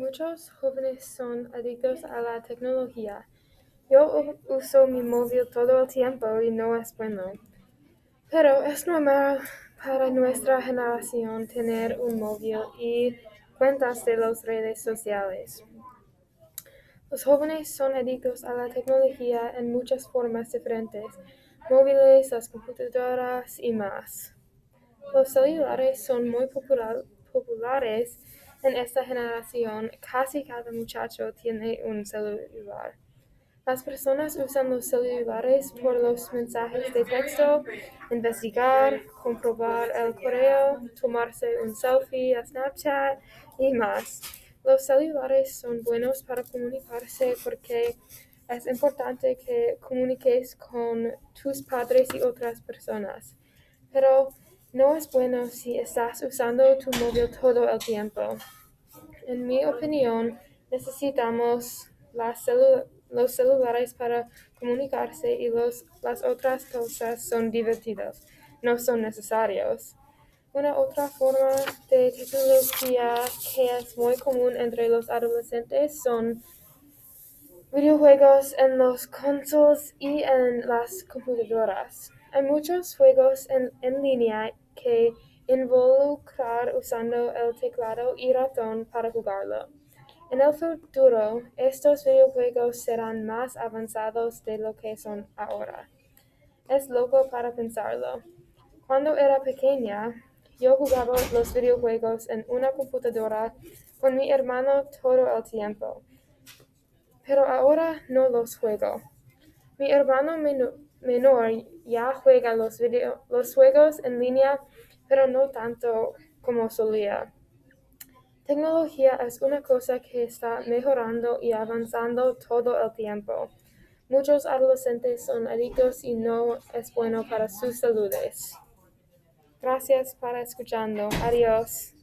Muchos jóvenes son adictos a la tecnología. Yo uso mi móvil todo el tiempo y no es bueno. Pero es normal para nuestra generación tener un móvil y cuentas de las redes sociales. Los jóvenes son adictos a la tecnología en muchas formas diferentes, móviles, las computadoras y más. Los celulares son muy populares en esta generación, casi cada muchacho tiene un celular. Las personas usan los celulares por los mensajes de texto, investigar, comprobar el correo, tomarse un selfie a Snapchat y más. Los celulares son buenos para comunicarse porque es importante que comuniques con tus padres y otras personas. Pero no es bueno si estás usando tu móvil todo el tiempo. En mi opinión, necesitamos los celulares para comunicarse y las otras cosas son divertidas, no son necesarios. Una otra forma de tecnología que es muy común entre los adolescentes son videojuegos en los consoles y en las computadoras. Hay muchos juegos en, en línea que involucrar usando el teclado y ratón para jugarlo. En el futuro, estos videojuegos serán más avanzados de lo que son ahora. Es loco para pensarlo. Cuando era pequeña, yo jugaba los videojuegos en una computadora con mi hermano todo el tiempo. Pero ahora no los juego. Mi hermano menor ya juega los, los juegos en línea, pero no tanto como solía. Tecnología es una cosa que está mejorando y avanzando todo el tiempo. Muchos adolescentes son adictos y no es bueno para sus saludes. Gracias por escuchando. Adiós.